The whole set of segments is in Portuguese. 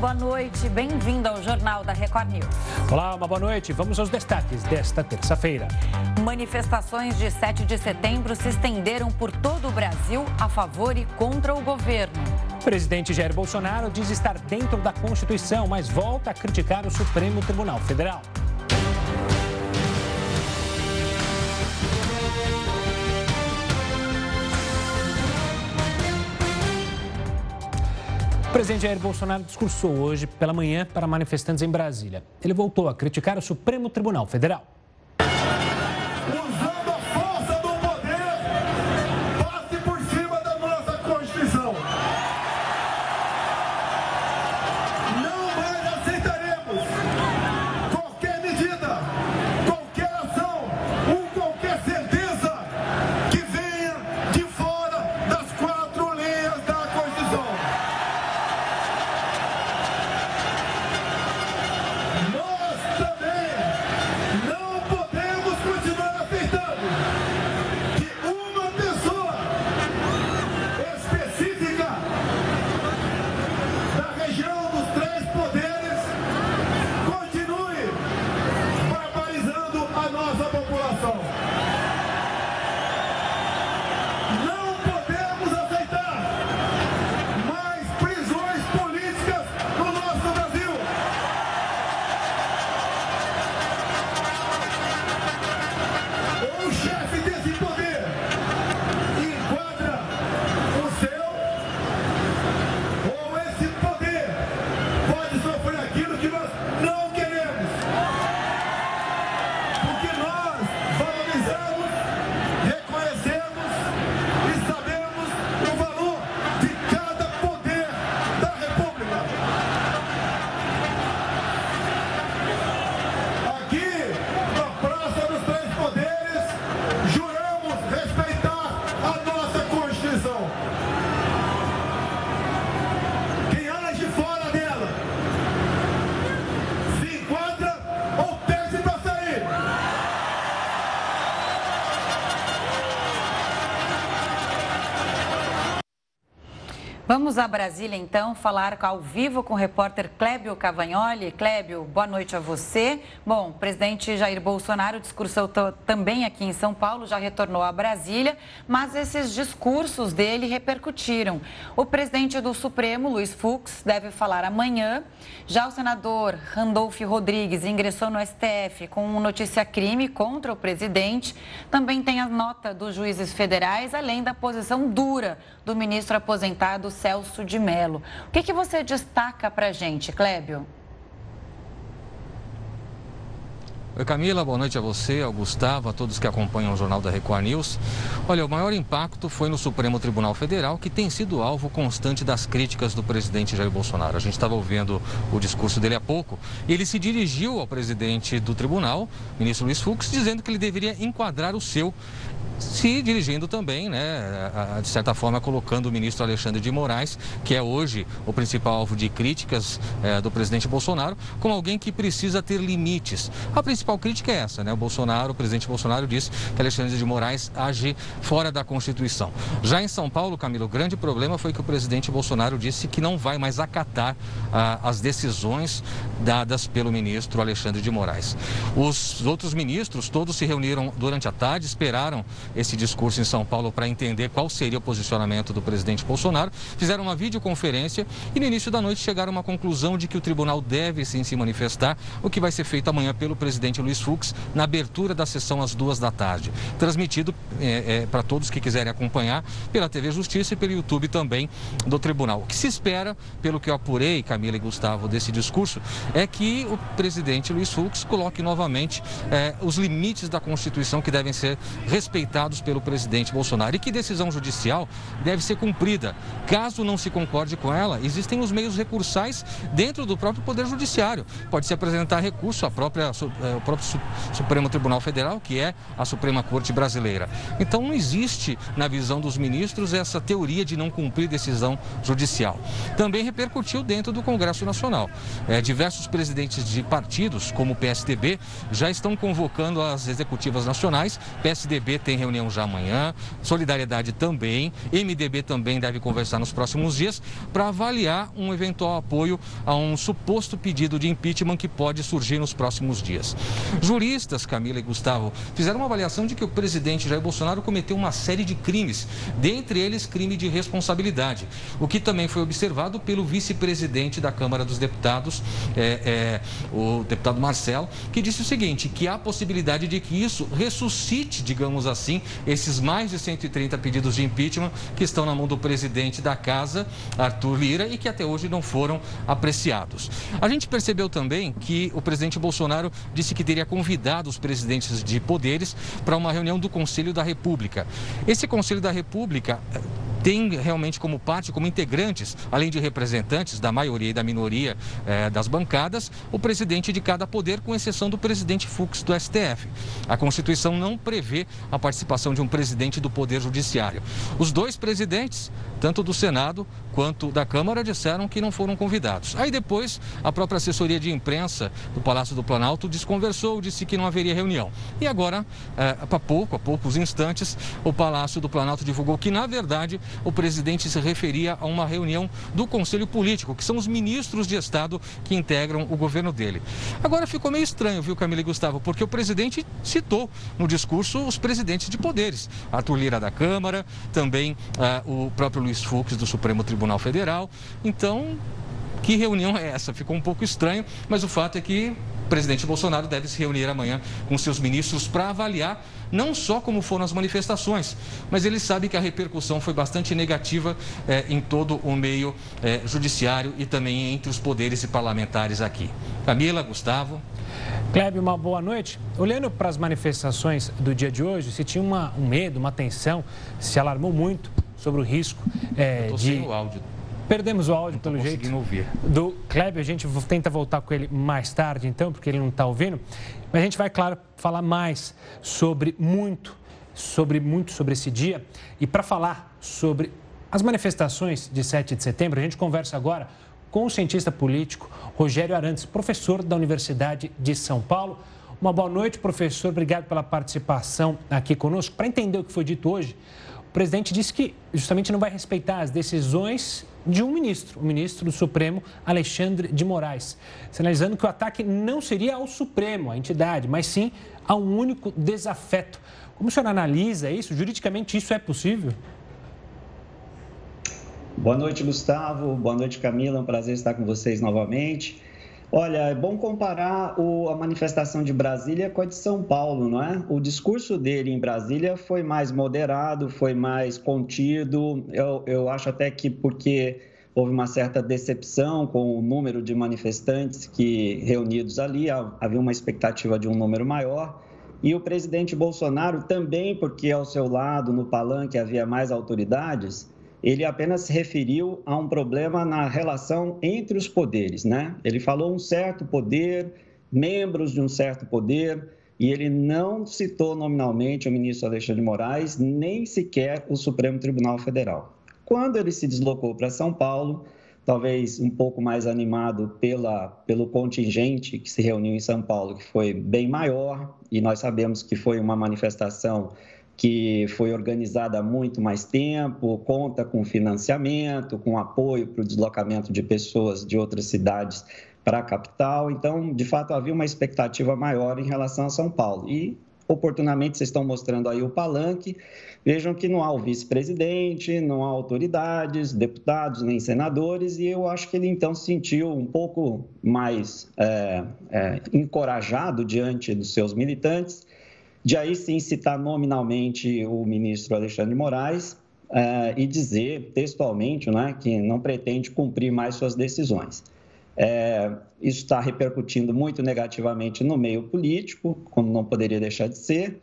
boa noite. Bem-vindo ao Jornal da Record News. Olá, uma boa noite. Vamos aos destaques desta terça-feira. Manifestações de 7 de setembro se estenderam por todo o Brasil a favor e contra o governo. O presidente Jair Bolsonaro diz estar dentro da Constituição, mas volta a criticar o Supremo Tribunal Federal. O presidente Jair Bolsonaro discursou hoje pela manhã para manifestantes em Brasília. Ele voltou a criticar o Supremo Tribunal Federal. Vamos a Brasília, então, falar ao vivo com o repórter Clébio Cavagnoli. Clébio, boa noite a você. Bom, o presidente Jair Bolsonaro discursou também aqui em São Paulo, já retornou a Brasília, mas esses discursos dele repercutiram. O presidente do Supremo, Luiz Fux, deve falar amanhã. Já o senador Randolph Rodrigues ingressou no STF com um notícia-crime contra o presidente. Também tem a nota dos juízes federais, além da posição dura do ministro aposentado Celso de Mello. O que, que você destaca para a gente, Clébio? Camila, boa noite a você, ao Gustavo, a todos que acompanham o Jornal da Record News. Olha, o maior impacto foi no Supremo Tribunal Federal, que tem sido alvo constante das críticas do presidente Jair Bolsonaro. A gente estava ouvindo o discurso dele há pouco e ele se dirigiu ao presidente do tribunal, ministro Luiz Fux, dizendo que ele deveria enquadrar o seu se dirigindo também, né, de certa forma, colocando o ministro Alexandre de Moraes, que é hoje o principal alvo de críticas é, do presidente Bolsonaro, como alguém que precisa ter limites. A principal crítica é essa, né? O Bolsonaro, o presidente Bolsonaro disse que Alexandre de Moraes age fora da Constituição. Já em São Paulo, Camilo, o grande problema foi que o presidente Bolsonaro disse que não vai mais acatar ah, as decisões dadas pelo ministro Alexandre de Moraes. Os outros ministros todos se reuniram durante a tarde, esperaram esse discurso em São Paulo para entender qual seria o posicionamento do presidente Bolsonaro. Fizeram uma videoconferência e no início da noite chegaram a uma conclusão de que o tribunal deve sim se manifestar, o que vai ser feito amanhã pelo presidente Luiz Fux na abertura da sessão às duas da tarde. Transmitido é, é, para todos que quiserem acompanhar pela TV Justiça e pelo YouTube também do tribunal. O que se espera, pelo que eu apurei, Camila e Gustavo, desse discurso, é que o presidente Luiz Fux coloque novamente é, os limites da Constituição que devem ser respeitados pelo presidente Bolsonaro e que decisão judicial deve ser cumprida. Caso não se concorde com ela, existem os meios recursais dentro do próprio Poder Judiciário. Pode-se apresentar recurso, a própria, eh, o próprio Supremo Tribunal Federal, que é a Suprema Corte Brasileira. Então não existe, na visão dos ministros, essa teoria de não cumprir decisão judicial. Também repercutiu dentro do Congresso Nacional. É, diversos presidentes de partidos, como o PSDB, já estão convocando as executivas nacionais. PSDB tem reunião já amanhã, Solidariedade também, MDB também deve conversar nos próximos dias para avaliar um eventual apoio a um suposto pedido de impeachment que pode surgir nos próximos dias. Juristas, Camila e Gustavo, fizeram uma avaliação de que o presidente Jair Bolsonaro cometeu uma série de crimes, dentre eles crime de responsabilidade, o que também foi observado pelo vice-presidente da Câmara dos Deputados, é, é, o deputado Marcelo, que disse o seguinte, que há possibilidade de que isso ressuscite, digamos assim, esses mais de 130 pedidos de impeachment que estão na mão do presidente da casa, Arthur Lira, e que até hoje não foram apreciados. A gente percebeu também que o presidente Bolsonaro disse que teria convidado os presidentes de poderes para uma reunião do Conselho da República. Esse Conselho da República tem realmente como parte, como integrantes, além de representantes da maioria e da minoria eh, das bancadas, o presidente de cada poder, com exceção do presidente Fux do STF. A Constituição não prevê a participação de um presidente do Poder Judiciário. Os dois presidentes, tanto do Senado quanto da Câmara, disseram que não foram convidados. Aí depois, a própria assessoria de imprensa do Palácio do Planalto desconversou, disse que não haveria reunião. E agora, eh, há pouco, há poucos instantes, o Palácio do Planalto divulgou que, na verdade, o presidente se referia a uma reunião do Conselho Político, que são os ministros de Estado que integram o governo dele. Agora ficou meio estranho, viu, Camila e Gustavo, porque o presidente citou no discurso os presidentes de poderes. Arthur Lira da Câmara, também uh, o próprio Luiz Fux do Supremo Tribunal Federal. Então, que reunião é essa? Ficou um pouco estranho, mas o fato é que presidente Bolsonaro deve se reunir amanhã com seus ministros para avaliar não só como foram as manifestações, mas ele sabe que a repercussão foi bastante negativa eh, em todo o meio eh, judiciário e também entre os poderes e parlamentares aqui. Camila, Gustavo. Kleber, uma boa noite. Olhando para as manifestações do dia de hoje, se tinha uma, um medo, uma tensão, se alarmou muito sobre o risco é, de. Sem o áudio. Perdemos o áudio, pelo jeito. Ouvir. Do Kleber, a gente tenta voltar com ele mais tarde, então, porque ele não está ouvindo. Mas a gente vai, claro, falar mais sobre muito, sobre muito sobre esse dia. E para falar sobre as manifestações de 7 de setembro, a gente conversa agora com o cientista político Rogério Arantes, professor da Universidade de São Paulo. Uma boa noite, professor. Obrigado pela participação aqui conosco. Para entender o que foi dito hoje, o presidente disse que justamente não vai respeitar as decisões de um ministro, o ministro do Supremo, Alexandre de Moraes, sinalizando que o ataque não seria ao Supremo, a entidade, mas sim a um único desafeto. Como o senhor analisa isso? Juridicamente isso é possível? Boa noite, Gustavo. Boa noite, Camila. É um prazer estar com vocês novamente. Olha, é bom comparar o, a manifestação de Brasília com a de São Paulo, não é? O discurso dele em Brasília foi mais moderado, foi mais contido. Eu, eu acho até que porque houve uma certa decepção com o número de manifestantes que reunidos ali, havia uma expectativa de um número maior. E o presidente Bolsonaro também, porque ao seu lado, no palanque, havia mais autoridades, ele apenas se referiu a um problema na relação entre os poderes, né? Ele falou um certo poder, membros de um certo poder, e ele não citou nominalmente o ministro Alexandre de Moraes, nem sequer o Supremo Tribunal Federal. Quando ele se deslocou para São Paulo, talvez um pouco mais animado pela, pelo contingente que se reuniu em São Paulo, que foi bem maior, e nós sabemos que foi uma manifestação que foi organizada há muito mais tempo, conta com financiamento, com apoio para o deslocamento de pessoas de outras cidades para a capital. Então, de fato, havia uma expectativa maior em relação a São Paulo. E, oportunamente, vocês estão mostrando aí o palanque. Vejam que não há o vice-presidente, não há autoridades, deputados, nem senadores, e eu acho que ele então se sentiu um pouco mais é, é, encorajado diante dos seus militantes de aí sim citar nominalmente o ministro Alexandre de Moraes uh, e dizer textualmente né, que não pretende cumprir mais suas decisões. É, isso está repercutindo muito negativamente no meio político, como não poderia deixar de ser,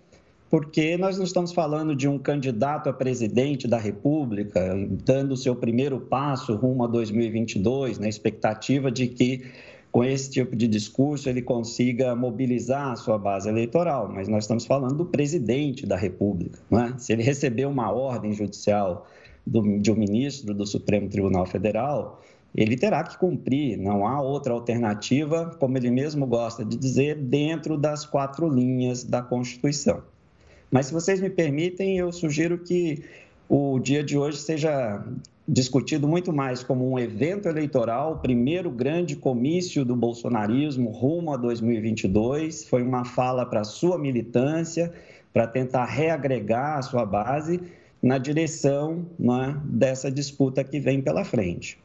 porque nós não estamos falando de um candidato a presidente da República dando o seu primeiro passo rumo a 2022, na expectativa de que com esse tipo de discurso ele consiga mobilizar a sua base eleitoral, mas nós estamos falando do presidente da República. Não é? Se ele receber uma ordem judicial do, de um ministro do Supremo Tribunal Federal, ele terá que cumprir, não há outra alternativa, como ele mesmo gosta de dizer, dentro das quatro linhas da Constituição. Mas, se vocês me permitem, eu sugiro que o dia de hoje seja discutido muito mais como um evento eleitoral, primeiro grande comício do bolsonarismo rumo a 2022. Foi uma fala para sua militância, para tentar reagregar a sua base na direção né, dessa disputa que vem pela frente.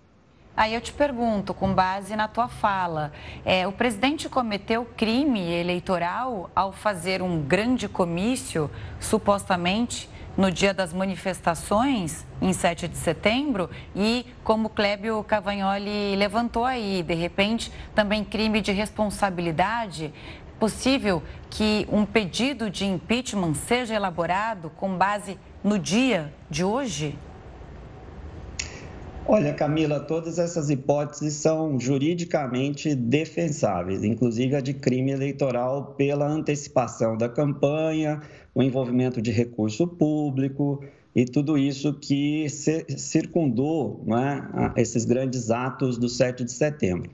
Aí eu te pergunto, com base na tua fala, é, o presidente cometeu crime eleitoral ao fazer um grande comício, supostamente, no dia das manifestações, em 7 de setembro, e como Clébio Cavagnoli levantou aí, de repente, também crime de responsabilidade. Possível que um pedido de impeachment seja elaborado com base no dia de hoje? Olha, Camila, todas essas hipóteses são juridicamente defensáveis, inclusive a de crime eleitoral pela antecipação da campanha, o envolvimento de recurso público e tudo isso que circundou é, esses grandes atos do 7 de setembro.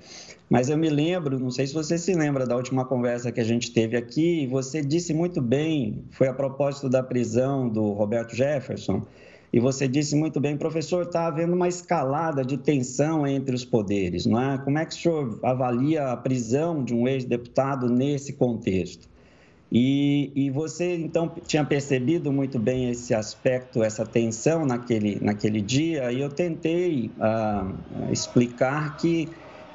Mas eu me lembro, não sei se você se lembra da última conversa que a gente teve aqui, você disse muito bem, foi a propósito da prisão do Roberto Jefferson, e você disse muito bem, professor, está havendo uma escalada de tensão entre os poderes, não é? Como é que o senhor avalia a prisão de um ex-deputado nesse contexto? E, e, você, então, tinha percebido muito bem esse aspecto, essa tensão naquele, naquele dia, e eu tentei uh, explicar que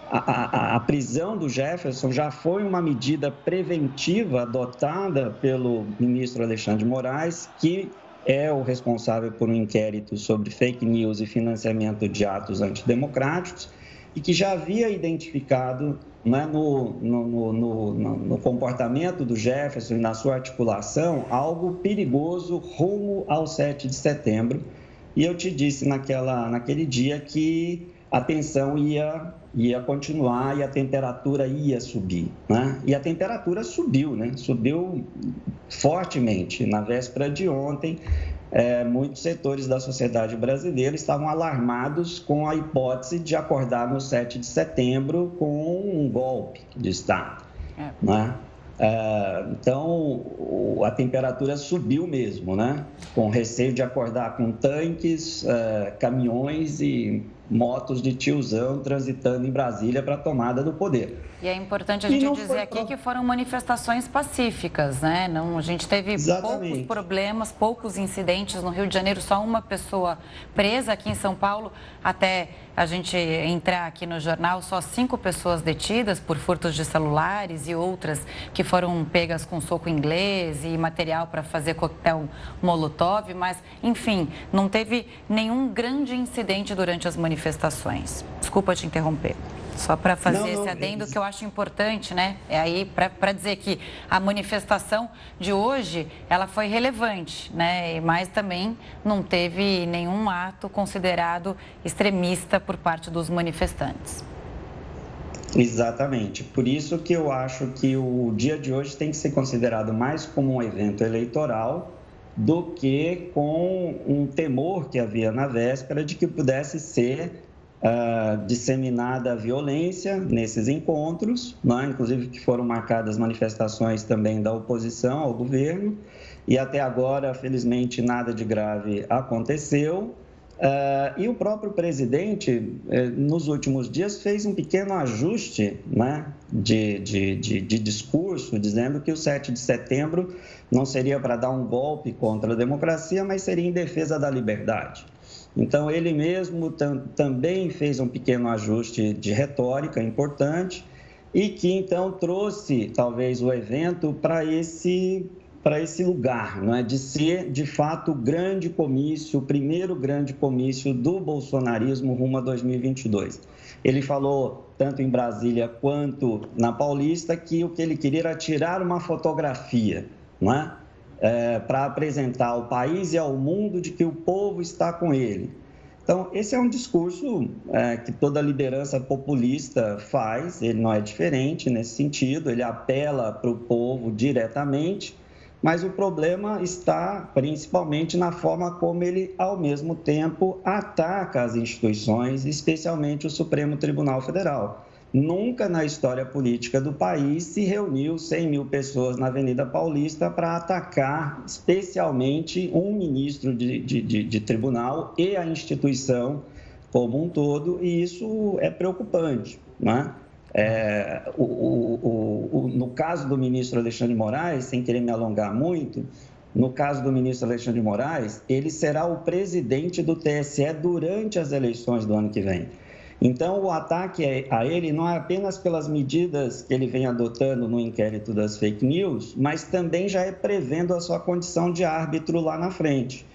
a, a, a, prisão do Jefferson já foi uma medida preventiva adotada pelo ministro Alexandre Moraes, que é o responsável por um inquérito sobre fake news e financiamento de atos antidemocráticos e que já havia identificado né, no, no, no, no, comportamento do Jefferson e na sua articulação algo perigoso rumo ao 7 de setembro. E eu te disse naquela, naquele dia que a tensão ia, ia continuar e a temperatura ia subir. Né? E a temperatura subiu, né? subiu fortemente. Na véspera de ontem, é, muitos setores da sociedade brasileira estavam alarmados com a hipótese de acordar no 7 de setembro com um golpe de Estado. É. Né? É, então, a temperatura subiu mesmo, né? com receio de acordar com tanques, é, caminhões e motos de tiozão transitando em Brasília para a tomada do poder. E é importante a gente dizer aqui que foram manifestações pacíficas, né? Não, a gente teve Exatamente. poucos problemas, poucos incidentes no Rio de Janeiro, só uma pessoa presa aqui em São Paulo. Até a gente entrar aqui no jornal, só cinco pessoas detidas por furtos de celulares e outras que foram pegas com soco inglês e material para fazer coquetel molotov. Mas, enfim, não teve nenhum grande incidente durante as manifestações. Desculpa te interromper. Só para fazer não, não, esse adendo que eu acho importante, né? É aí para dizer que a manifestação de hoje ela foi relevante, né? Mas também não teve nenhum ato considerado extremista por parte dos manifestantes. Exatamente. Por isso que eu acho que o dia de hoje tem que ser considerado mais como um evento eleitoral do que com um temor que havia na véspera de que pudesse ser uh, disseminada a violência nesses encontros, né? inclusive que foram marcadas manifestações também da oposição ao governo, e até agora, felizmente, nada de grave aconteceu. Uh, e o próprio presidente, eh, nos últimos dias, fez um pequeno ajuste né, de, de, de, de, discurso, dizendo que o 7 de setembro não seria para dar um golpe contra a democracia, mas seria em defesa da liberdade. Então, ele mesmo tam, também fez um pequeno ajuste de retórica importante e que então trouxe talvez o evento para esse para esse lugar, não é? de ser de fato o grande comício, o primeiro grande comício do bolsonarismo rumo a 2022. Ele falou tanto em Brasília quanto na Paulista que o que ele queria era tirar uma fotografia, não é? é, para apresentar ao país e ao mundo de que o povo está com ele. Então, esse é um discurso é, que toda liderança populista faz, ele não é diferente nesse sentido, ele apela para o povo diretamente, mas o problema está principalmente na forma como ele, ao mesmo tempo, ataca as instituições, especialmente o Supremo Tribunal Federal. Nunca na história política do país se reuniu 100 mil pessoas na Avenida Paulista para atacar especialmente um ministro de, de, de, de tribunal e a instituição como um todo, e isso é preocupante. Né? É, o, o, o, no caso do ministro Alexandre de Moraes, sem querer me alongar muito, no caso do ministro Alexandre de Moraes, ele será o presidente do TSE durante as eleições do ano que vem. Então, o ataque a ele não é apenas pelas medidas que ele vem adotando no inquérito das fake news, mas também já é prevendo a sua condição de árbitro lá na frente.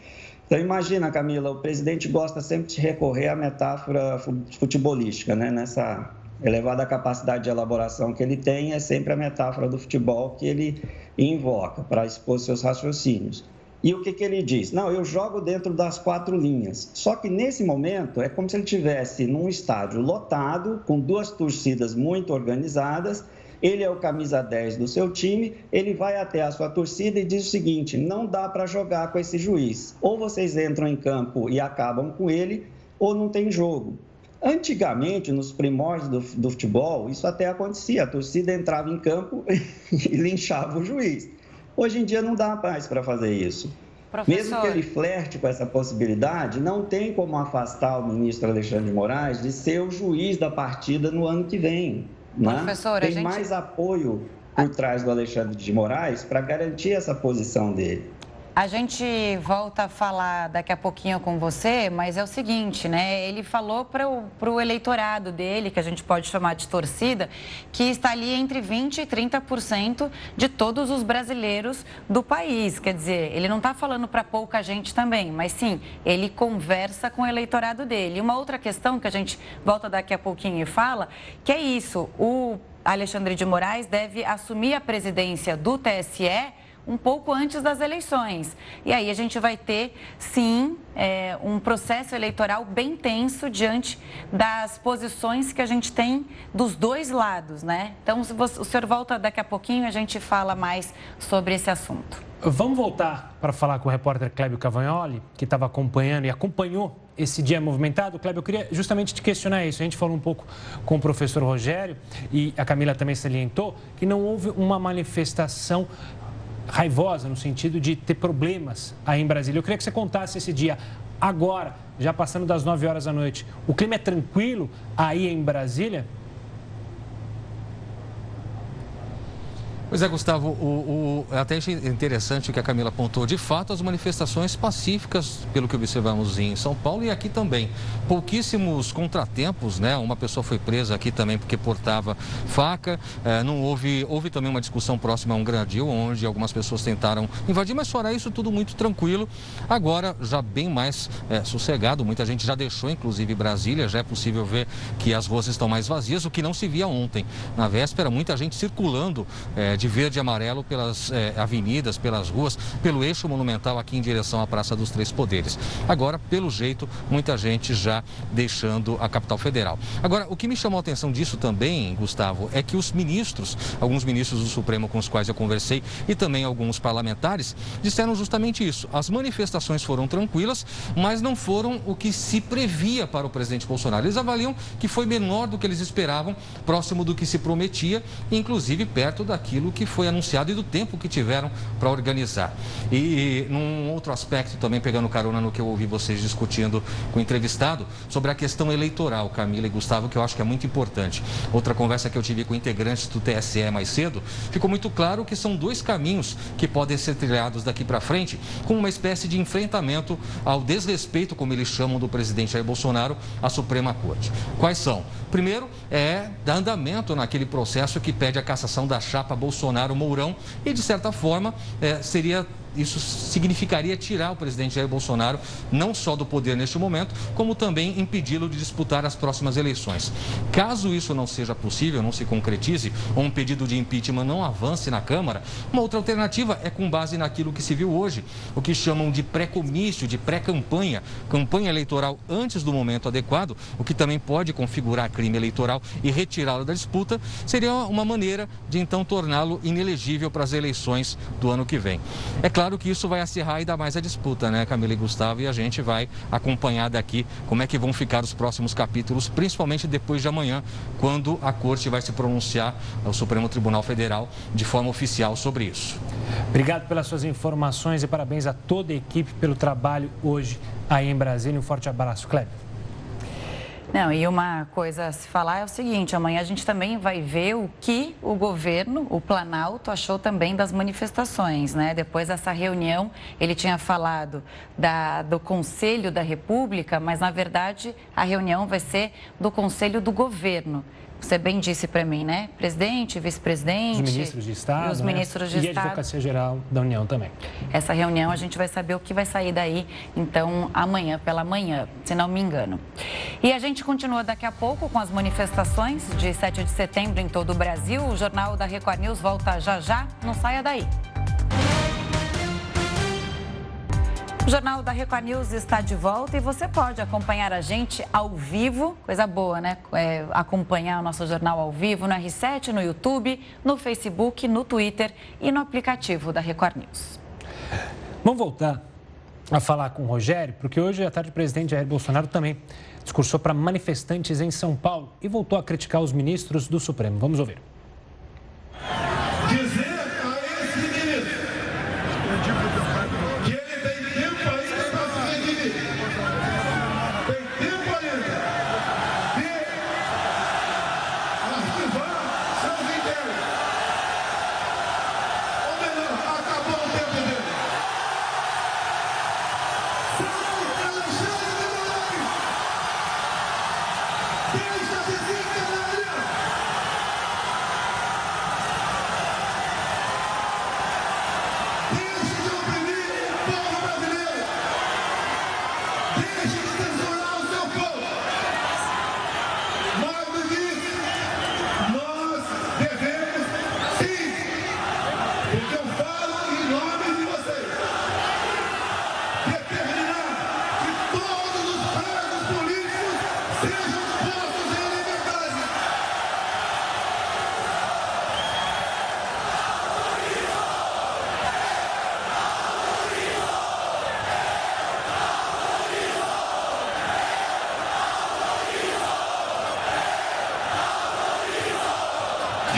Então, imagina, Camila, o presidente gosta sempre de recorrer à metáfora futebolística, né? Nessa elevada capacidade de elaboração que ele tem, é sempre a metáfora do futebol que ele invoca para expor seus raciocínios. E o que, que ele diz? Não, eu jogo dentro das quatro linhas. Só que nesse momento é como se ele tivesse num estádio lotado, com duas torcidas muito organizadas. Ele é o camisa 10 do seu time, ele vai até a sua torcida e diz o seguinte: não dá para jogar com esse juiz. Ou vocês entram em campo e acabam com ele, ou não tem jogo. Antigamente, nos primórdios do, do futebol, isso até acontecia. A torcida entrava em campo e linchava o juiz. Hoje em dia não dá mais para fazer isso. Professor... Mesmo que ele flerte com essa possibilidade, não tem como afastar o ministro Alexandre de Moraes de ser o juiz da partida no ano que vem. Né? Professor, tem gente... mais apoio por trás do Alexandre de Moraes para garantir essa posição dele. A gente volta a falar daqui a pouquinho com você, mas é o seguinte, né? Ele falou para o eleitorado dele, que a gente pode chamar de torcida, que está ali entre 20% e 30% de todos os brasileiros do país. Quer dizer, ele não está falando para pouca gente também, mas sim, ele conversa com o eleitorado dele. E uma outra questão que a gente volta daqui a pouquinho e fala, que é isso, o Alexandre de Moraes deve assumir a presidência do TSE um pouco antes das eleições. E aí a gente vai ter, sim, é, um processo eleitoral bem tenso diante das posições que a gente tem dos dois lados, né? Então, se você, o senhor volta daqui a pouquinho, a gente fala mais sobre esse assunto. Vamos voltar para falar com o repórter Clébio Cavagnoli, que estava acompanhando e acompanhou esse dia movimentado. Clébio, eu queria justamente te questionar isso. A gente falou um pouco com o professor Rogério e a Camila também salientou que não houve uma manifestação raivosa no sentido de ter problemas aí em Brasília. Eu queria que você contasse esse dia agora, já passando das 9 horas da noite. O clima é tranquilo aí em Brasília? Pois é, Gustavo, o, o, até achei interessante o que a Camila apontou. De fato, as manifestações pacíficas, pelo que observamos em São Paulo e aqui também. Pouquíssimos contratempos, né? Uma pessoa foi presa aqui também porque portava faca. É, não houve, houve também uma discussão próxima a um gradil, onde algumas pessoas tentaram invadir, mas fora isso, tudo muito tranquilo. Agora, já bem mais é, sossegado, muita gente já deixou, inclusive Brasília, já é possível ver que as ruas estão mais vazias, o que não se via ontem. Na véspera, muita gente circulando. É, de verde e amarelo pelas eh, avenidas, pelas ruas, pelo eixo monumental aqui em direção à Praça dos Três Poderes. Agora, pelo jeito, muita gente já deixando a capital federal. Agora, o que me chamou a atenção disso também, Gustavo, é que os ministros, alguns ministros do Supremo com os quais eu conversei e também alguns parlamentares, disseram justamente isso. As manifestações foram tranquilas, mas não foram o que se previa para o presidente Bolsonaro. Eles avaliam que foi menor do que eles esperavam, próximo do que se prometia, inclusive perto daquilo do que foi anunciado e do tempo que tiveram para organizar. E num outro aspecto, também pegando carona no que eu ouvi vocês discutindo com o entrevistado, sobre a questão eleitoral, Camila e Gustavo, que eu acho que é muito importante. Outra conversa que eu tive com integrantes do TSE mais cedo, ficou muito claro que são dois caminhos que podem ser trilhados daqui para frente, com uma espécie de enfrentamento ao desrespeito, como eles chamam, do presidente Jair Bolsonaro à Suprema Corte. Quais são? Primeiro, é dar andamento naquele processo que pede a cassação da chapa Bolsonaro Mourão e, de certa forma, é, seria isso significaria tirar o presidente Jair Bolsonaro não só do poder neste momento, como também impedi-lo de disputar as próximas eleições. Caso isso não seja possível, não se concretize, ou um pedido de impeachment não avance na Câmara, uma outra alternativa é com base naquilo que se viu hoje, o que chamam de pré-comício, de pré-campanha, campanha eleitoral antes do momento adequado, o que também pode configurar crime eleitoral e retirá-lo da disputa, seria uma maneira de então torná-lo inelegível para as eleições do ano que vem. É claro que isso vai acirrar ainda mais a disputa, né, Camila e Gustavo, e a gente vai acompanhar daqui como é que vão ficar os próximos capítulos, principalmente depois de amanhã, quando a Corte vai se pronunciar, o Supremo Tribunal Federal, de forma oficial sobre isso. Obrigado pelas suas informações e parabéns a toda a equipe pelo trabalho hoje aí em Brasília. Um forte abraço, Kleber. Não, e uma coisa a se falar é o seguinte: amanhã a gente também vai ver o que o governo, o Planalto, achou também das manifestações, né? Depois dessa reunião, ele tinha falado da, do Conselho da República, mas na verdade a reunião vai ser do Conselho do Governo. Você bem disse para mim, né? Presidente, vice-presidente. Os ministros de Estado. os ministros né? de e Estado. E a Advocacia Geral da União também. Essa reunião a gente vai saber o que vai sair daí, então, amanhã pela manhã, se não me engano. E a gente continua daqui a pouco com as manifestações de 7 de setembro em todo o Brasil. O Jornal da Record News volta já já. Não saia daí. O Jornal da Record News está de volta e você pode acompanhar a gente ao vivo, coisa boa, né? É, acompanhar o nosso jornal ao vivo no R7, no YouTube, no Facebook, no Twitter e no aplicativo da Record News. Vamos voltar a falar com o Rogério, porque hoje à tarde o presidente Jair Bolsonaro também discursou para manifestantes em São Paulo e voltou a criticar os ministros do Supremo. Vamos ouvir.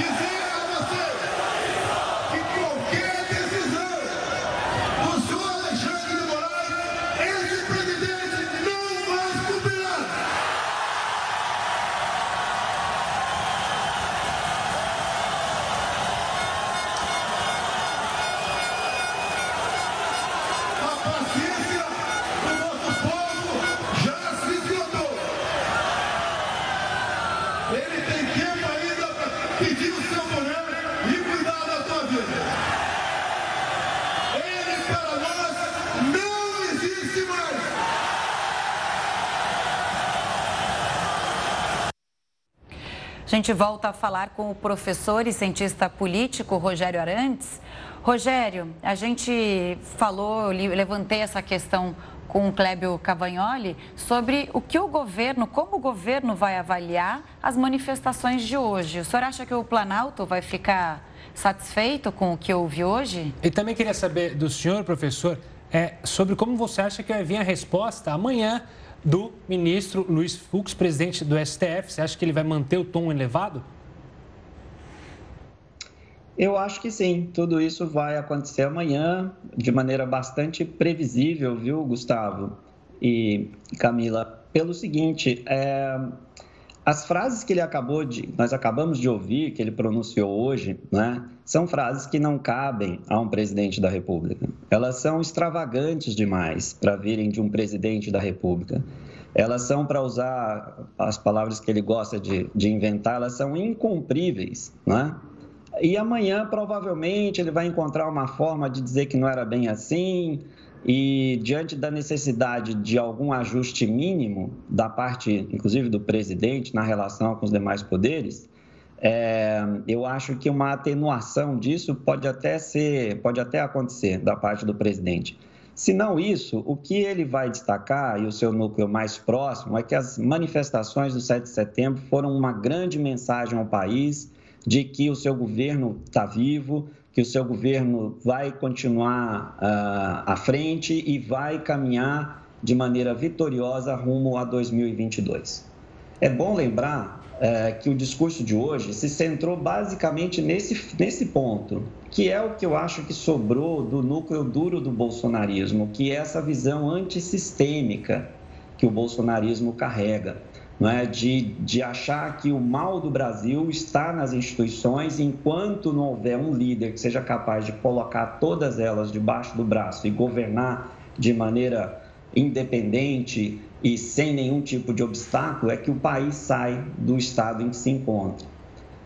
A gente volta a falar com o professor e cientista político Rogério Arantes. Rogério, a gente falou, levantei essa questão com o Clébio Cavagnoli sobre o que o governo, como o governo vai avaliar as manifestações de hoje. O senhor acha que o Planalto vai ficar satisfeito com o que houve hoje? E também queria saber do senhor, professor, é, sobre como você acha que vai vir a resposta amanhã do ministro Luiz Fux, presidente do STF. Você acha que ele vai manter o tom elevado? Eu acho que sim. Tudo isso vai acontecer amanhã de maneira bastante previsível, viu, Gustavo e Camila? Pelo seguinte, é... as frases que ele acabou de, nós acabamos de ouvir, que ele pronunciou hoje, né, são frases que não cabem a um presidente da República. Elas são extravagantes demais para virem de um presidente da República. Elas são, para usar as palavras que ele gosta de, de inventar, elas são incumpríveis, né? e amanhã, provavelmente, ele vai encontrar uma forma de dizer que não era bem assim. E diante da necessidade de algum ajuste mínimo da parte, inclusive do presidente, na relação com os demais poderes, é, eu acho que uma atenuação disso pode até ser, pode até acontecer da parte do presidente. Se não isso, o que ele vai destacar e o seu núcleo mais próximo é que as manifestações do 7 de setembro foram uma grande mensagem ao país de que o seu governo está vivo, que o seu governo vai continuar uh, à frente e vai caminhar de maneira vitoriosa rumo a 2022. É bom lembrar é, que o discurso de hoje se centrou basicamente nesse, nesse ponto, que é o que eu acho que sobrou do núcleo duro do bolsonarismo, que é essa visão antissistêmica que o bolsonarismo carrega. É? De, de achar que o mal do Brasil está nas instituições, enquanto não houver um líder que seja capaz de colocar todas elas debaixo do braço e governar de maneira independente e sem nenhum tipo de obstáculo, é que o país sai do estado em que se encontra.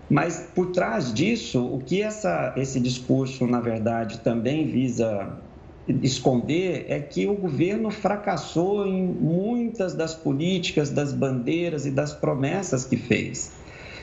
Mas por trás disso, o que essa, esse discurso, na verdade, também visa esconder é que o governo fracassou em muitas das políticas, das bandeiras e das promessas que fez.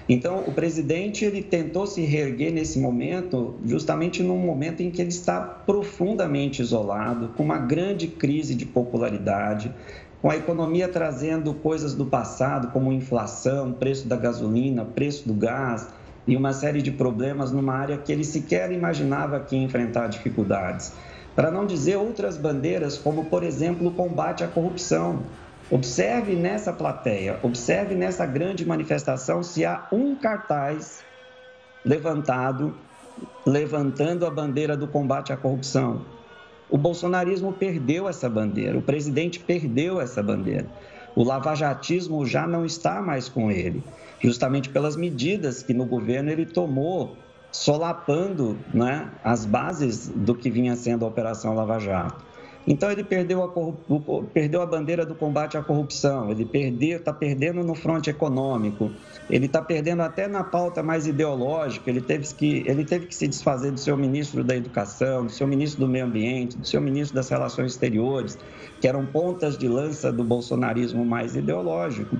Então, o presidente ele tentou se reerguer nesse momento, justamente num momento em que ele está profundamente isolado, com uma grande crise de popularidade, com a economia trazendo coisas do passado, como inflação, preço da gasolina, preço do gás e uma série de problemas numa área que ele sequer imaginava que ia enfrentar dificuldades. Para não dizer outras bandeiras, como, por exemplo, o combate à corrupção. Observe nessa plateia, observe nessa grande manifestação se há um cartaz levantado, levantando a bandeira do combate à corrupção. O bolsonarismo perdeu essa bandeira, o presidente perdeu essa bandeira. O lavajatismo já não está mais com ele, justamente pelas medidas que no governo ele tomou solapando né, as bases do que vinha sendo a Operação Lava Jato. Então ele perdeu a, perdeu a bandeira do combate à corrupção, ele está perdendo no fronte econômico, ele está perdendo até na pauta mais ideológica, ele teve, que, ele teve que se desfazer do seu ministro da Educação, do seu ministro do Meio Ambiente, do seu ministro das Relações Exteriores, que eram pontas de lança do bolsonarismo mais ideológico.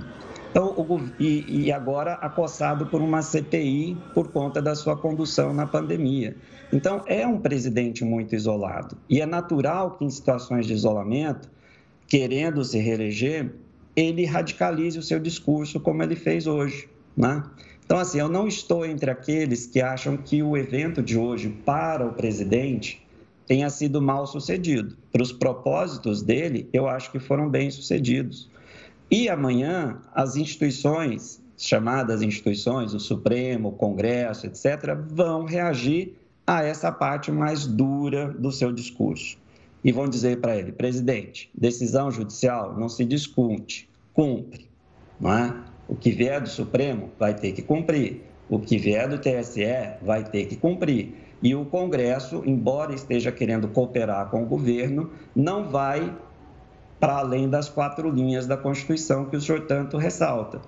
Então, o, e, e agora acossado por uma CPI por conta da sua condução na pandemia. Então, é um presidente muito isolado. E é natural que, em situações de isolamento, querendo se reeleger, ele radicalize o seu discurso como ele fez hoje. Né? Então, assim, eu não estou entre aqueles que acham que o evento de hoje para o presidente tenha sido mal sucedido. Para os propósitos dele, eu acho que foram bem sucedidos. E amanhã, as instituições, chamadas instituições, o Supremo, o Congresso, etc., vão reagir a essa parte mais dura do seu discurso. E vão dizer para ele: presidente, decisão judicial não se discute, cumpre. Não é? O que vier do Supremo vai ter que cumprir. O que vier do TSE vai ter que cumprir. E o Congresso, embora esteja querendo cooperar com o governo, não vai para além das quatro linhas da Constituição que o senhor tanto ressalta.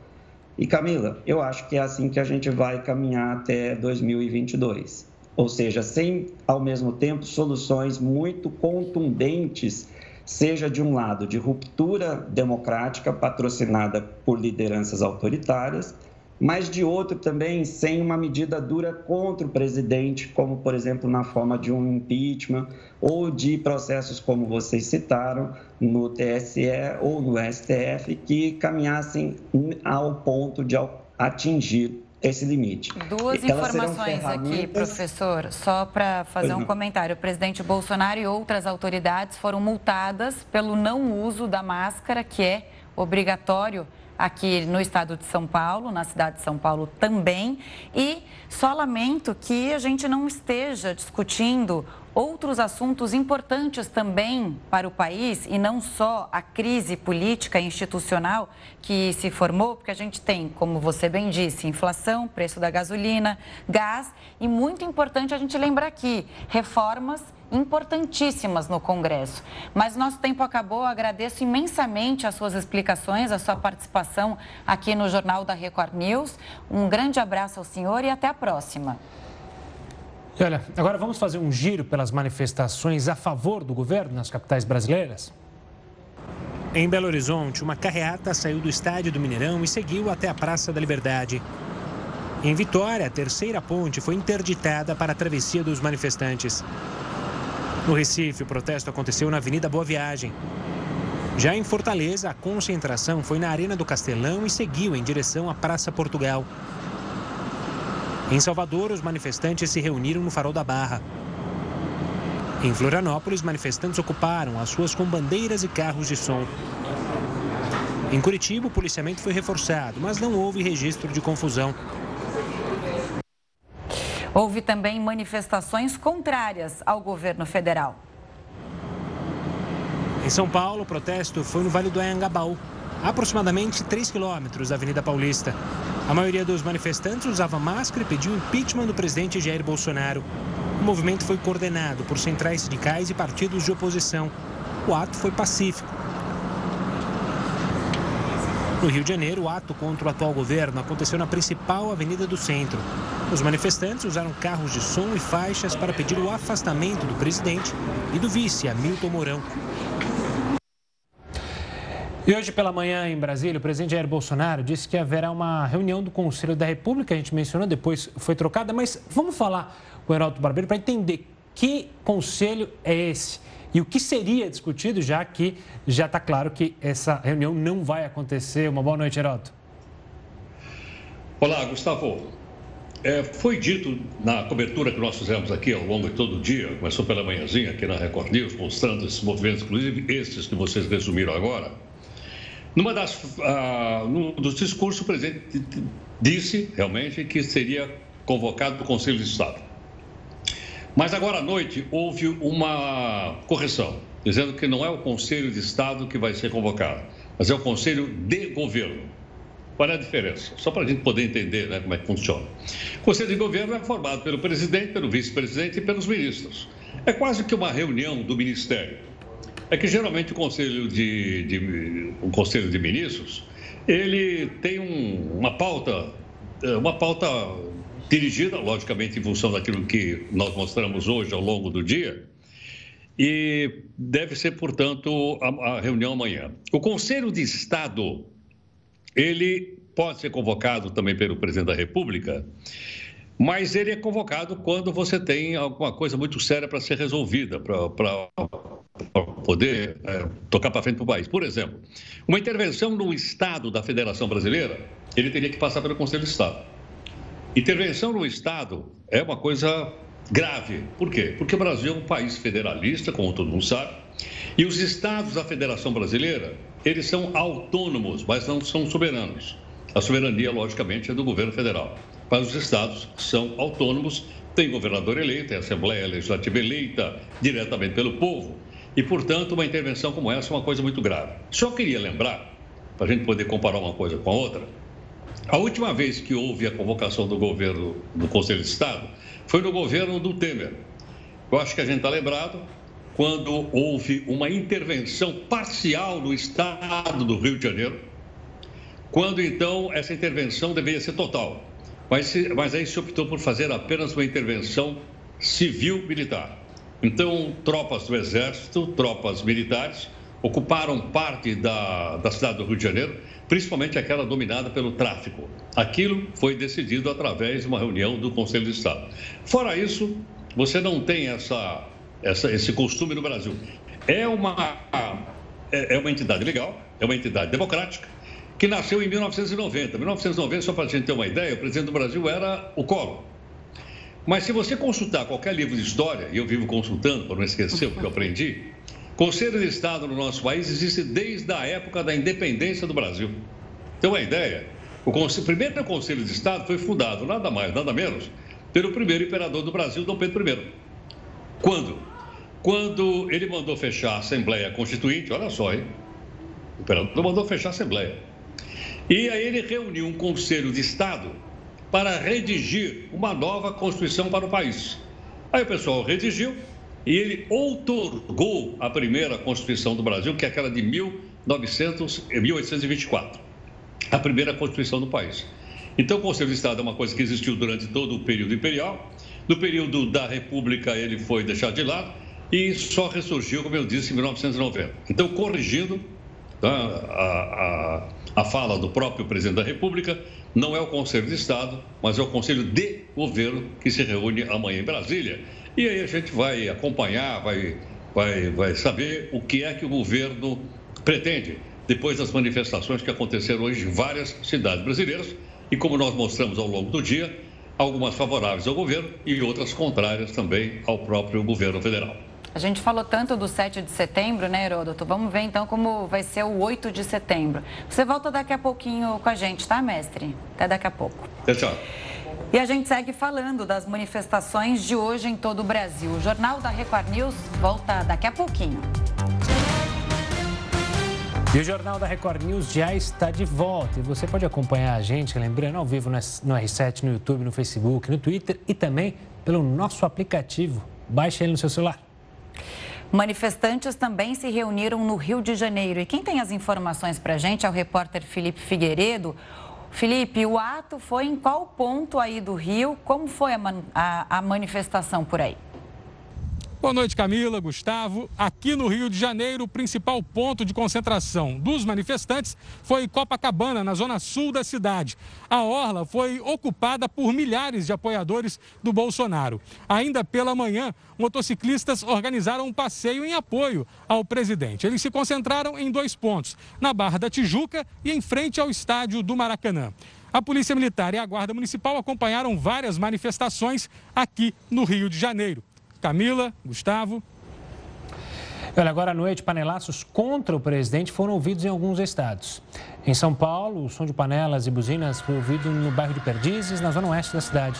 E Camila, eu acho que é assim que a gente vai caminhar até 2022. Ou seja, sem ao mesmo tempo soluções muito contundentes, seja de um lado de ruptura democrática patrocinada por lideranças autoritárias, mas de outro também sem uma medida dura contra o presidente, como, por exemplo, na forma de um impeachment ou de processos como vocês citaram no TSE ou no STF que caminhassem ao ponto de atingir esse limite. Duas informações aqui, professor, só para fazer um comentário. O presidente Bolsonaro e outras autoridades foram multadas pelo não uso da máscara, que é obrigatório aqui no estado de São Paulo, na cidade de São Paulo também. E só lamento que a gente não esteja discutindo outros assuntos importantes também para o país e não só a crise política e institucional que se formou, porque a gente tem, como você bem disse, inflação, preço da gasolina, gás e muito importante a gente lembrar aqui, reformas importantíssimas no Congresso. Mas nosso tempo acabou. Agradeço imensamente as suas explicações, a sua participação aqui no Jornal da Record News. Um grande abraço ao senhor e até a próxima. E olha, agora vamos fazer um giro pelas manifestações a favor do governo nas capitais brasileiras? Em Belo Horizonte, uma carreata saiu do estádio do Mineirão e seguiu até a Praça da Liberdade. Em Vitória, a terceira ponte foi interditada para a travessia dos manifestantes. No Recife, o protesto aconteceu na Avenida Boa Viagem. Já em Fortaleza, a concentração foi na Arena do Castelão e seguiu em direção à Praça Portugal. Em Salvador, os manifestantes se reuniram no Farol da Barra. Em Florianópolis, manifestantes ocuparam as ruas com bandeiras e carros de som. Em Curitiba, o policiamento foi reforçado, mas não houve registro de confusão. Houve também manifestações contrárias ao governo federal. Em São Paulo, o protesto foi no Vale do Anhangabaú, aproximadamente 3 quilômetros da Avenida Paulista. A maioria dos manifestantes usava máscara e pediu impeachment do presidente Jair Bolsonaro. O movimento foi coordenado por centrais sindicais e partidos de oposição. O ato foi pacífico. No Rio de Janeiro, o ato contra o atual governo aconteceu na principal avenida do centro. Os manifestantes usaram carros de som e faixas para pedir o afastamento do presidente e do vice, Hamilton Mourão. E hoje pela manhã em Brasília, o presidente Jair Bolsonaro disse que haverá uma reunião do Conselho da República, a gente mencionou, depois foi trocada, mas vamos falar com o Heraldo Barbeiro para entender que conselho é esse e o que seria discutido, já que já está claro que essa reunião não vai acontecer. Uma boa noite, Heraldo. Olá, Gustavo. É, foi dito na cobertura que nós fizemos aqui ao longo de todo o dia, começou pela manhãzinha aqui na Record News, mostrando esses movimentos, inclusive esses que vocês resumiram agora, numa das, uh, num dos discursos, o presidente disse realmente que seria convocado para o Conselho de Estado. Mas agora à noite houve uma correção, dizendo que não é o Conselho de Estado que vai ser convocado, mas é o Conselho de Governo. Qual é a diferença? Só para a gente poder entender né, como é que funciona. O Conselho de Governo é formado pelo presidente, pelo vice-presidente e pelos ministros. É quase que uma reunião do Ministério. É que geralmente o Conselho de, de, o Conselho de Ministros ele tem um, uma pauta, é, uma pauta dirigida, logicamente, em função daquilo que nós mostramos hoje ao longo do dia, e deve ser, portanto, a, a reunião amanhã. O Conselho de Estado, ele pode ser convocado também pelo presidente da República, mas ele é convocado quando você tem alguma coisa muito séria para ser resolvida, para poder é, tocar para frente para o país. Por exemplo, uma intervenção no Estado da Federação Brasileira, ele teria que passar pelo Conselho de Estado. Intervenção no Estado é uma coisa grave. Por quê? Porque o Brasil é um país federalista, como todo mundo sabe, e os estados da Federação Brasileira, eles são autônomos, mas não são soberanos. A soberania, logicamente, é do governo federal. Mas os estados são autônomos, tem governador eleito, tem Assembleia Legislativa eleita diretamente pelo povo. E, portanto, uma intervenção como essa é uma coisa muito grave. Só queria lembrar, para a gente poder comparar uma coisa com a outra, a última vez que houve a convocação do governo do Conselho de Estado foi no governo do Temer. Eu acho que a gente está lembrado quando houve uma intervenção parcial no Estado do Rio de Janeiro, quando então essa intervenção deveria ser total. Mas, mas aí se optou por fazer apenas uma intervenção civil-militar. Então, tropas do Exército, tropas militares, ocuparam parte da, da cidade do Rio de Janeiro, principalmente aquela dominada pelo tráfico. Aquilo foi decidido através de uma reunião do Conselho de Estado. Fora isso, você não tem essa, essa, esse costume no Brasil. É uma, é, é uma entidade legal, é uma entidade democrática, que nasceu em 1990. 1990, só para a gente ter uma ideia, o presidente do Brasil era o Collor. Mas se você consultar qualquer livro de história, e eu vivo consultando para não esquecer o que eu aprendi, Conselho de Estado no nosso país existe desde a época da independência do Brasil. Tem uma ideia? O, conselho, primeiro Conselho de Estado foi fundado, nada mais, nada menos, pelo primeiro imperador do Brasil, Dom Pedro I. Quando? Quando ele mandou fechar a Assembleia Constituinte, olha só, hein? O imperador mandou fechar a Assembleia. E aí ele reuniu um Conselho de Estado para redigir uma nova Constituição para o país. Aí o pessoal redigiu e ele outorgou a primeira Constituição do Brasil, que é aquela de 1900, 1824, a primeira Constituição do país. Então, o Conselho de Estado é uma coisa que existiu durante todo o período imperial, No período da República, ele foi deixado de lado e só ressurgiu, como eu disse, em 1990. Então, corrigindo tá, a, a, a fala do próprio presidente da República, não é o Conselho de Estado, mas é o Conselho de Governo que se reúne amanhã em Brasília. E aí a gente vai acompanhar, vai, vai, vai saber o que é que o governo pretende depois das manifestações que aconteceram hoje em várias cidades brasileiras e, como nós mostramos ao longo do dia, algumas favoráveis ao governo e outras contrárias também ao próprio governo federal. A gente falou tanto do 7 de setembro, né, Heródoto? Vamos ver então como vai ser o 8 de setembro. Você volta daqui a pouquinho com a gente, tá, mestre? Até daqui a pouco. Tchau. E a gente segue falando das manifestações de hoje em todo o Brasil. O Jornal da Record News volta daqui a pouquinho. E o Jornal da Record News já está de volta. E você pode acompanhar a gente, lembrando, ao vivo no R7, no YouTube, no Facebook, no Twitter e também pelo nosso aplicativo. Baixe ele no seu celular. Manifestantes também se reuniram no Rio de Janeiro. E quem tem as informações para a gente é o repórter Felipe Figueiredo. Felipe, o ato foi em qual ponto aí do Rio? Como foi a, a, a manifestação por aí? Boa noite, Camila, Gustavo. Aqui no Rio de Janeiro, o principal ponto de concentração dos manifestantes foi Copacabana, na zona sul da cidade. A orla foi ocupada por milhares de apoiadores do Bolsonaro. Ainda pela manhã, motociclistas organizaram um passeio em apoio ao presidente. Eles se concentraram em dois pontos, na Barra da Tijuca e em frente ao estádio do Maracanã. A Polícia Militar e a Guarda Municipal acompanharam várias manifestações aqui no Rio de Janeiro. Camila, Gustavo. Olha, agora à noite, panelaços contra o presidente foram ouvidos em alguns estados. Em São Paulo, o som de panelas e buzinas foi ouvido no bairro de Perdizes, na zona oeste da cidade.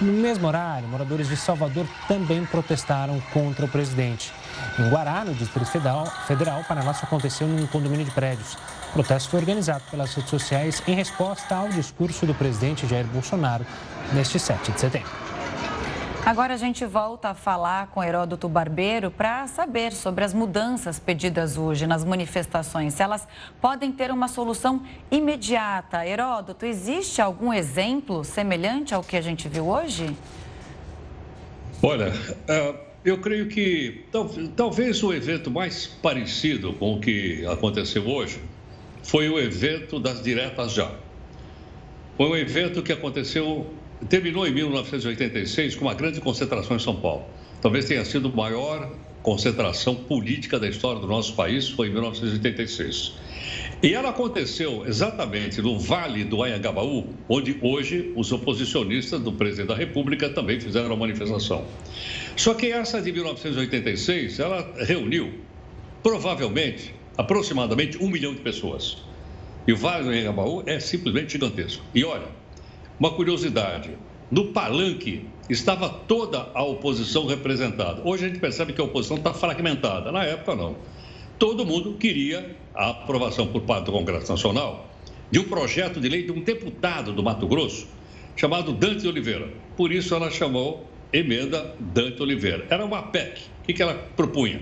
No mesmo horário, moradores de Salvador também protestaram contra o presidente. Em Guará, no Distrito Federal, Federal o panelaço aconteceu num condomínio de prédios. O protesto foi organizado pelas redes sociais em resposta ao discurso do presidente Jair Bolsonaro neste 7 de setembro. Agora a gente volta a falar com Heródoto Barbeiro para saber sobre as mudanças pedidas hoje nas manifestações, se elas podem ter uma solução imediata. Heródoto, existe algum exemplo semelhante ao que a gente viu hoje? Olha, é, eu creio que talvez o evento mais parecido com o que aconteceu hoje foi o evento das diretas já. Foi um evento que aconteceu terminou em 1986 com uma grande concentração em São Paulo. Talvez tenha sido a maior concentração política da história do nosso país, foi em 1986. E ela aconteceu exatamente no Vale do Anhangabaú, onde hoje os oposicionistas do presidente da República também fizeram a manifestação. Só que essa de 1986, ela reuniu, provavelmente, aproximadamente um milhão de pessoas. E o Vale do Anhangabaú é simplesmente gigantesco. E olha, uma curiosidade: no palanque estava toda a oposição representada. Hoje a gente percebe que a oposição está fragmentada. Na época, não. Todo mundo queria a aprovação por parte do Congresso Nacional de um projeto de lei de um deputado do Mato Grosso chamado Dante Oliveira. Por isso ela chamou emenda Dante Oliveira. Era uma PEC. O que ela propunha?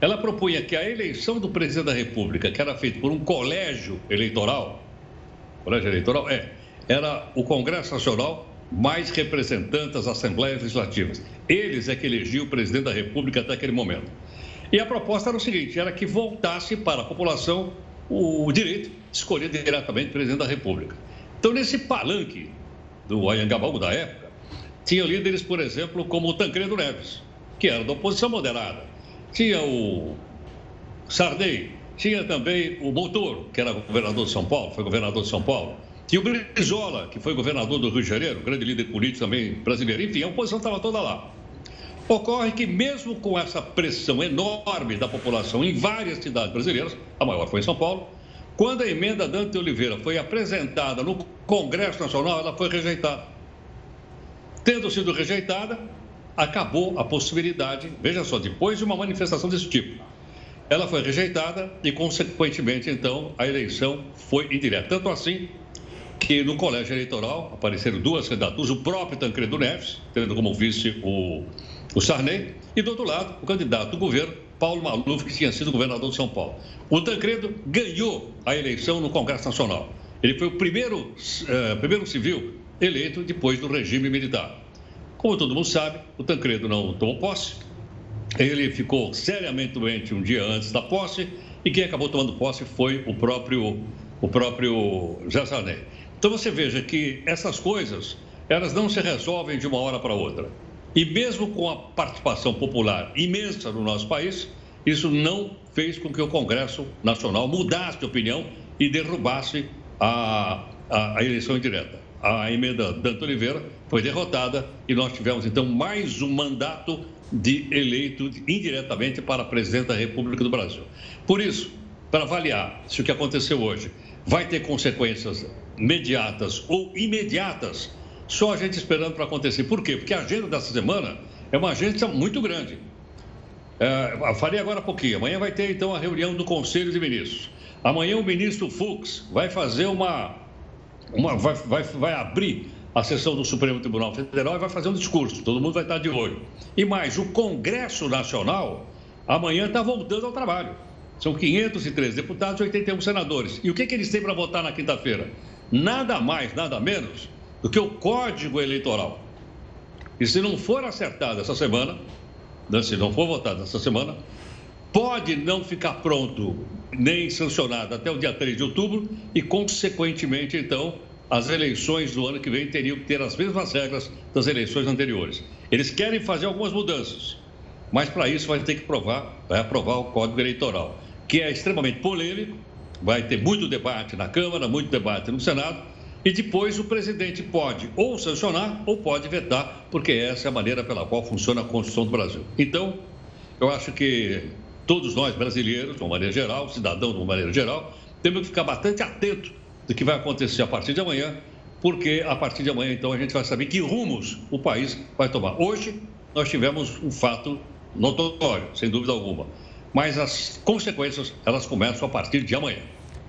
Ela propunha que a eleição do presidente da República, que era feita por um colégio eleitoral, colégio eleitoral é era o Congresso Nacional mais representantes das Assembleias Legislativas. Eles é que elegiam o presidente da República até aquele momento. E a proposta era o seguinte: era que voltasse para a população o direito de escolher diretamente o presidente da República. Então, nesse palanque do Ayangabaú da época, tinha líderes, por exemplo, como o Tancredo Neves, que era da oposição moderada. Tinha o Sarney, tinha também o Montoro, que era governador de São Paulo, foi governador de São Paulo. E o Brizola, que foi governador do Rio de Janeiro, grande líder político também brasileiro. Enfim, a oposição estava toda lá. Ocorre que, mesmo com essa pressão enorme da população em várias cidades brasileiras, a maior foi em São Paulo, quando a emenda Dante Oliveira foi apresentada no Congresso Nacional, ela foi rejeitada. Tendo sido rejeitada, acabou a possibilidade, veja só, depois de uma manifestação desse tipo, ela foi rejeitada e, consequentemente, então, a eleição foi indireta. Tanto assim que no colégio eleitoral apareceram duas candidaturas, o próprio Tancredo Neves, tendo como vice o, o Sarney, e do outro lado, o candidato do governo, Paulo Maluf, que tinha sido governador de São Paulo. O Tancredo ganhou a eleição no Congresso Nacional. Ele foi o primeiro, uh, primeiro civil eleito depois do regime militar. Como todo mundo sabe, o Tancredo não tomou posse. Ele ficou seriamente doente um dia antes da posse e quem acabou tomando posse foi o próprio, o próprio Jassané. Então você veja que essas coisas, elas não se resolvem de uma hora para outra. E mesmo com a participação popular imensa no nosso país, isso não fez com que o Congresso Nacional mudasse de opinião e derrubasse a, a, a eleição indireta. A emenda Danto Oliveira foi derrotada e nós tivemos então mais um mandato de eleito indiretamente para presidente da República do Brasil. Por isso, para avaliar se o que aconteceu hoje vai ter consequências imediatas ou imediatas, só a gente esperando para acontecer. Por quê? Porque a agenda dessa semana é uma agenda muito grande. É, falei agora há pouquinho. Amanhã vai ter então a reunião do Conselho de Ministros. Amanhã o ministro Fux vai fazer uma. uma vai, vai, vai abrir a sessão do Supremo Tribunal Federal e vai fazer um discurso. Todo mundo vai estar de olho. E mais, o Congresso Nacional amanhã está voltando ao trabalho. São 513 deputados e 81 senadores. E o que, que eles têm para votar na quinta-feira? Nada mais, nada menos do que o Código Eleitoral. E se não for acertado essa semana, né, se não for votado essa semana, pode não ficar pronto nem sancionado até o dia 3 de outubro e, consequentemente, então, as eleições do ano que vem teriam que ter as mesmas regras das eleições anteriores. Eles querem fazer algumas mudanças, mas para isso vai ter que provar, vai aprovar o Código Eleitoral, que é extremamente polêmico, vai ter muito debate na Câmara, muito debate no Senado, e depois o presidente pode ou sancionar ou pode vetar, porque essa é a maneira pela qual funciona a Constituição do Brasil. Então, eu acho que todos nós brasileiros, de uma maneira geral, cidadãos de uma maneira geral, temos que ficar bastante atentos do que vai acontecer a partir de amanhã, porque a partir de amanhã, então, a gente vai saber que rumos o país vai tomar. Hoje, nós tivemos um fato notório, sem dúvida alguma, mas as consequências, elas começam a partir de amanhã.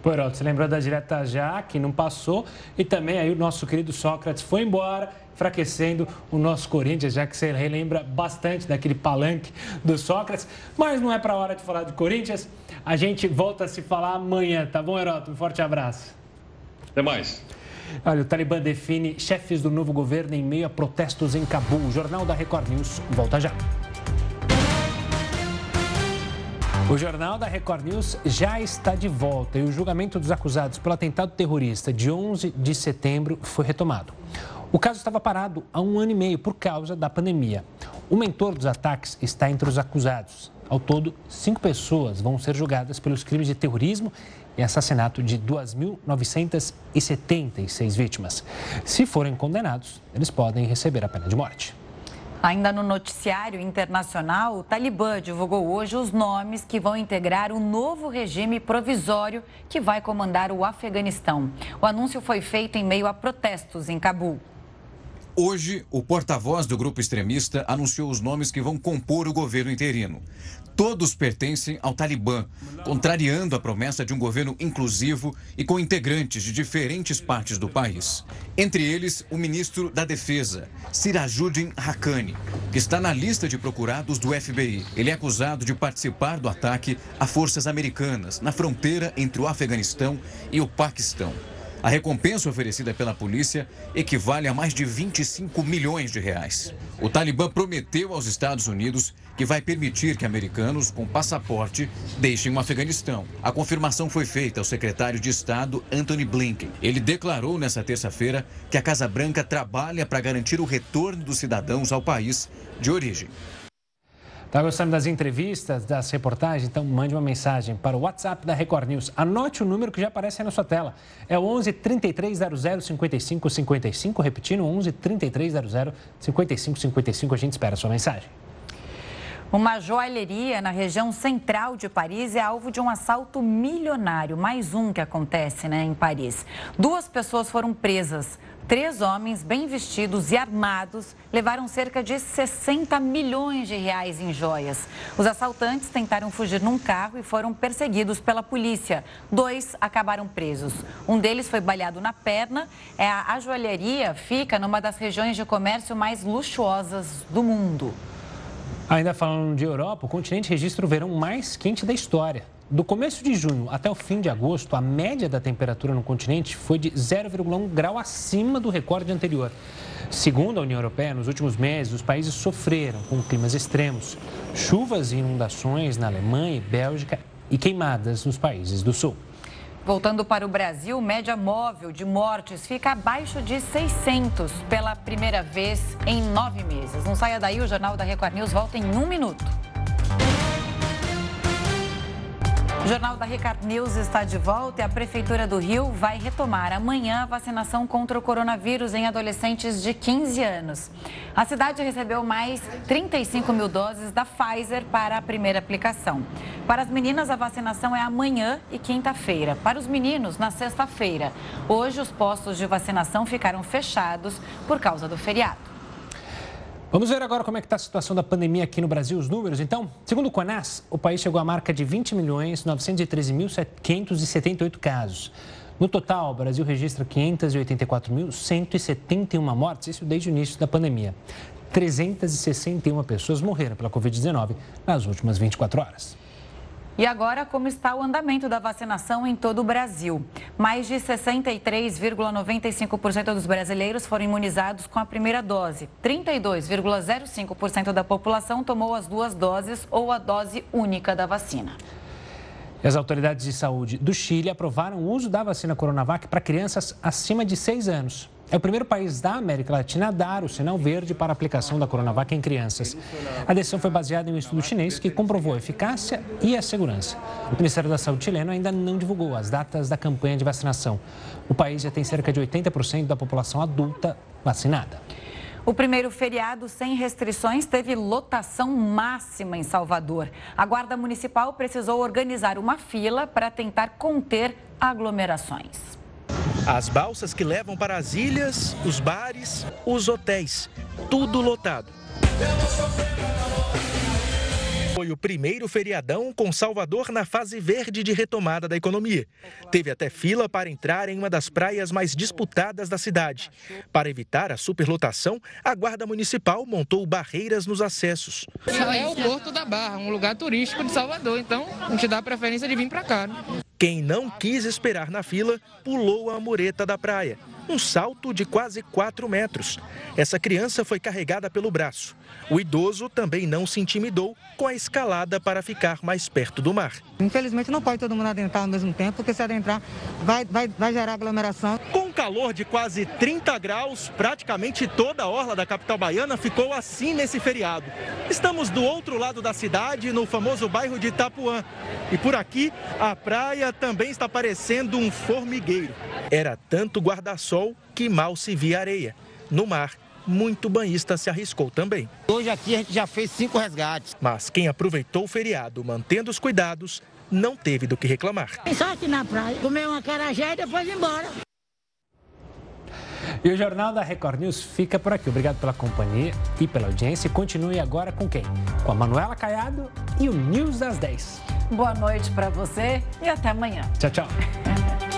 Poroto, você lembrou da direta já, que não passou, e também aí o nosso querido Sócrates foi embora, enfraquecendo o nosso Corinthians, já que você relembra bastante daquele palanque do Sócrates. Mas não é para hora de falar de Corinthians. A gente volta a se falar amanhã, tá bom, Heroto? Um forte abraço. Até mais. Olha, o Talibã define chefes do novo governo em meio a protestos em Cabul. O Jornal da Record News volta já. O Jornal da Record News já está de volta e o julgamento dos acusados pelo atentado terrorista de 11 de setembro foi retomado. O caso estava parado há um ano e meio por causa da pandemia. O mentor dos ataques está entre os acusados. Ao todo, cinco pessoas vão ser julgadas pelos crimes de terrorismo e assassinato de 2.976 vítimas. Se forem condenados, eles podem receber a pena de morte. Ainda no noticiário internacional, o Talibã divulgou hoje os nomes que vão integrar o novo regime provisório que vai comandar o Afeganistão. O anúncio foi feito em meio a protestos em Cabul. Hoje, o porta-voz do grupo extremista anunciou os nomes que vão compor o governo interino. Todos pertencem ao Talibã, contrariando a promessa de um governo inclusivo e com integrantes de diferentes partes do país. Entre eles, o ministro da Defesa, Sirajuddin Haqqani, que está na lista de procurados do FBI. Ele é acusado de participar do ataque a forças americanas na fronteira entre o Afeganistão e o Paquistão. A recompensa oferecida pela polícia equivale a mais de 25 milhões de reais. O Talibã prometeu aos Estados Unidos que vai permitir que americanos com passaporte deixem o Afeganistão. A confirmação foi feita ao secretário de Estado Anthony Blinken. Ele declarou nesta terça-feira que a Casa Branca trabalha para garantir o retorno dos cidadãos ao país de origem. Está gostando das entrevistas, das reportagens? Então mande uma mensagem para o WhatsApp da Record News. Anote o número que já aparece aí na sua tela. É o 11 3300 5555. Repetindo, 11 3300 5555. A gente espera a sua mensagem. Uma joalheria na região central de Paris é alvo de um assalto milionário. Mais um que acontece né, em Paris. Duas pessoas foram presas. Três homens bem vestidos e armados levaram cerca de 60 milhões de reais em joias. Os assaltantes tentaram fugir num carro e foram perseguidos pela polícia. Dois acabaram presos. Um deles foi baleado na perna. É a, a joalheria fica numa das regiões de comércio mais luxuosas do mundo. Ainda falando de Europa, o continente registra o verão mais quente da história. Do começo de junho até o fim de agosto, a média da temperatura no continente foi de 0,1 grau acima do recorde anterior. Segundo a União Europeia, nos últimos meses, os países sofreram com climas extremos, chuvas e inundações na Alemanha e Bélgica e queimadas nos países do sul. Voltando para o Brasil, média móvel de mortes fica abaixo de 600 pela primeira vez em nove meses. Não saia daí, o Jornal da Record News volta em um minuto. O Jornal da Record News está de volta e a Prefeitura do Rio vai retomar amanhã a vacinação contra o coronavírus em adolescentes de 15 anos. A cidade recebeu mais 35 mil doses da Pfizer para a primeira aplicação. Para as meninas, a vacinação é amanhã e quinta-feira. Para os meninos, na sexta-feira. Hoje, os postos de vacinação ficaram fechados por causa do feriado. Vamos ver agora como é que está a situação da pandemia aqui no Brasil, os números. Então, segundo o CONAS, o país chegou à marca de 20 milhões 913.578 casos. No total, o Brasil registra 584.171 mortes, isso desde o início da pandemia. 361 pessoas morreram pela Covid-19 nas últimas 24 horas. E agora, como está o andamento da vacinação em todo o Brasil? Mais de 63,95% dos brasileiros foram imunizados com a primeira dose. 32,05% da população tomou as duas doses ou a dose única da vacina. As autoridades de saúde do Chile aprovaram o uso da vacina Coronavac para crianças acima de 6 anos. É o primeiro país da América Latina a dar o sinal verde para a aplicação da Coronavac em crianças. A decisão foi baseada em um estudo chinês que comprovou a eficácia e a segurança. O Ministério da Saúde chileno ainda não divulgou as datas da campanha de vacinação. O país já tem cerca de 80% da população adulta vacinada. O primeiro feriado sem restrições teve lotação máxima em Salvador. A Guarda Municipal precisou organizar uma fila para tentar conter aglomerações. As balsas que levam para as ilhas, os bares, os hotéis, tudo lotado. Foi o primeiro feriadão com Salvador na fase verde de retomada da economia. Teve até fila para entrar em uma das praias mais disputadas da cidade. Para evitar a superlotação, a Guarda Municipal montou barreiras nos acessos. É o Porto da Barra, um lugar turístico de Salvador, então a gente dá a preferência de vir para cá. Né? Quem não quis esperar na fila pulou a mureta da praia. Um salto de quase 4 metros. Essa criança foi carregada pelo braço. O idoso também não se intimidou com a escalada para ficar mais perto do mar. Infelizmente não pode todo mundo adentrar ao mesmo tempo, porque se adentrar vai, vai, vai gerar aglomeração. Com um calor de quase 30 graus, praticamente toda a orla da capital baiana ficou assim nesse feriado. Estamos do outro lado da cidade, no famoso bairro de Itapuã. E por aqui, a praia também está parecendo um formigueiro. Era tanto guarda-sol que mal se via areia. No mar, muito banhista se arriscou também. Hoje aqui a gente já fez cinco resgates. Mas quem aproveitou o feriado mantendo os cuidados não teve do que reclamar. Só aqui na praia, comer uma carajé e depois ir embora. E o Jornal da Record News fica por aqui. Obrigado pela companhia e pela audiência. Continue agora com quem? Com a Manuela Caiado e o News das 10. Boa noite para você e até amanhã. Tchau, tchau.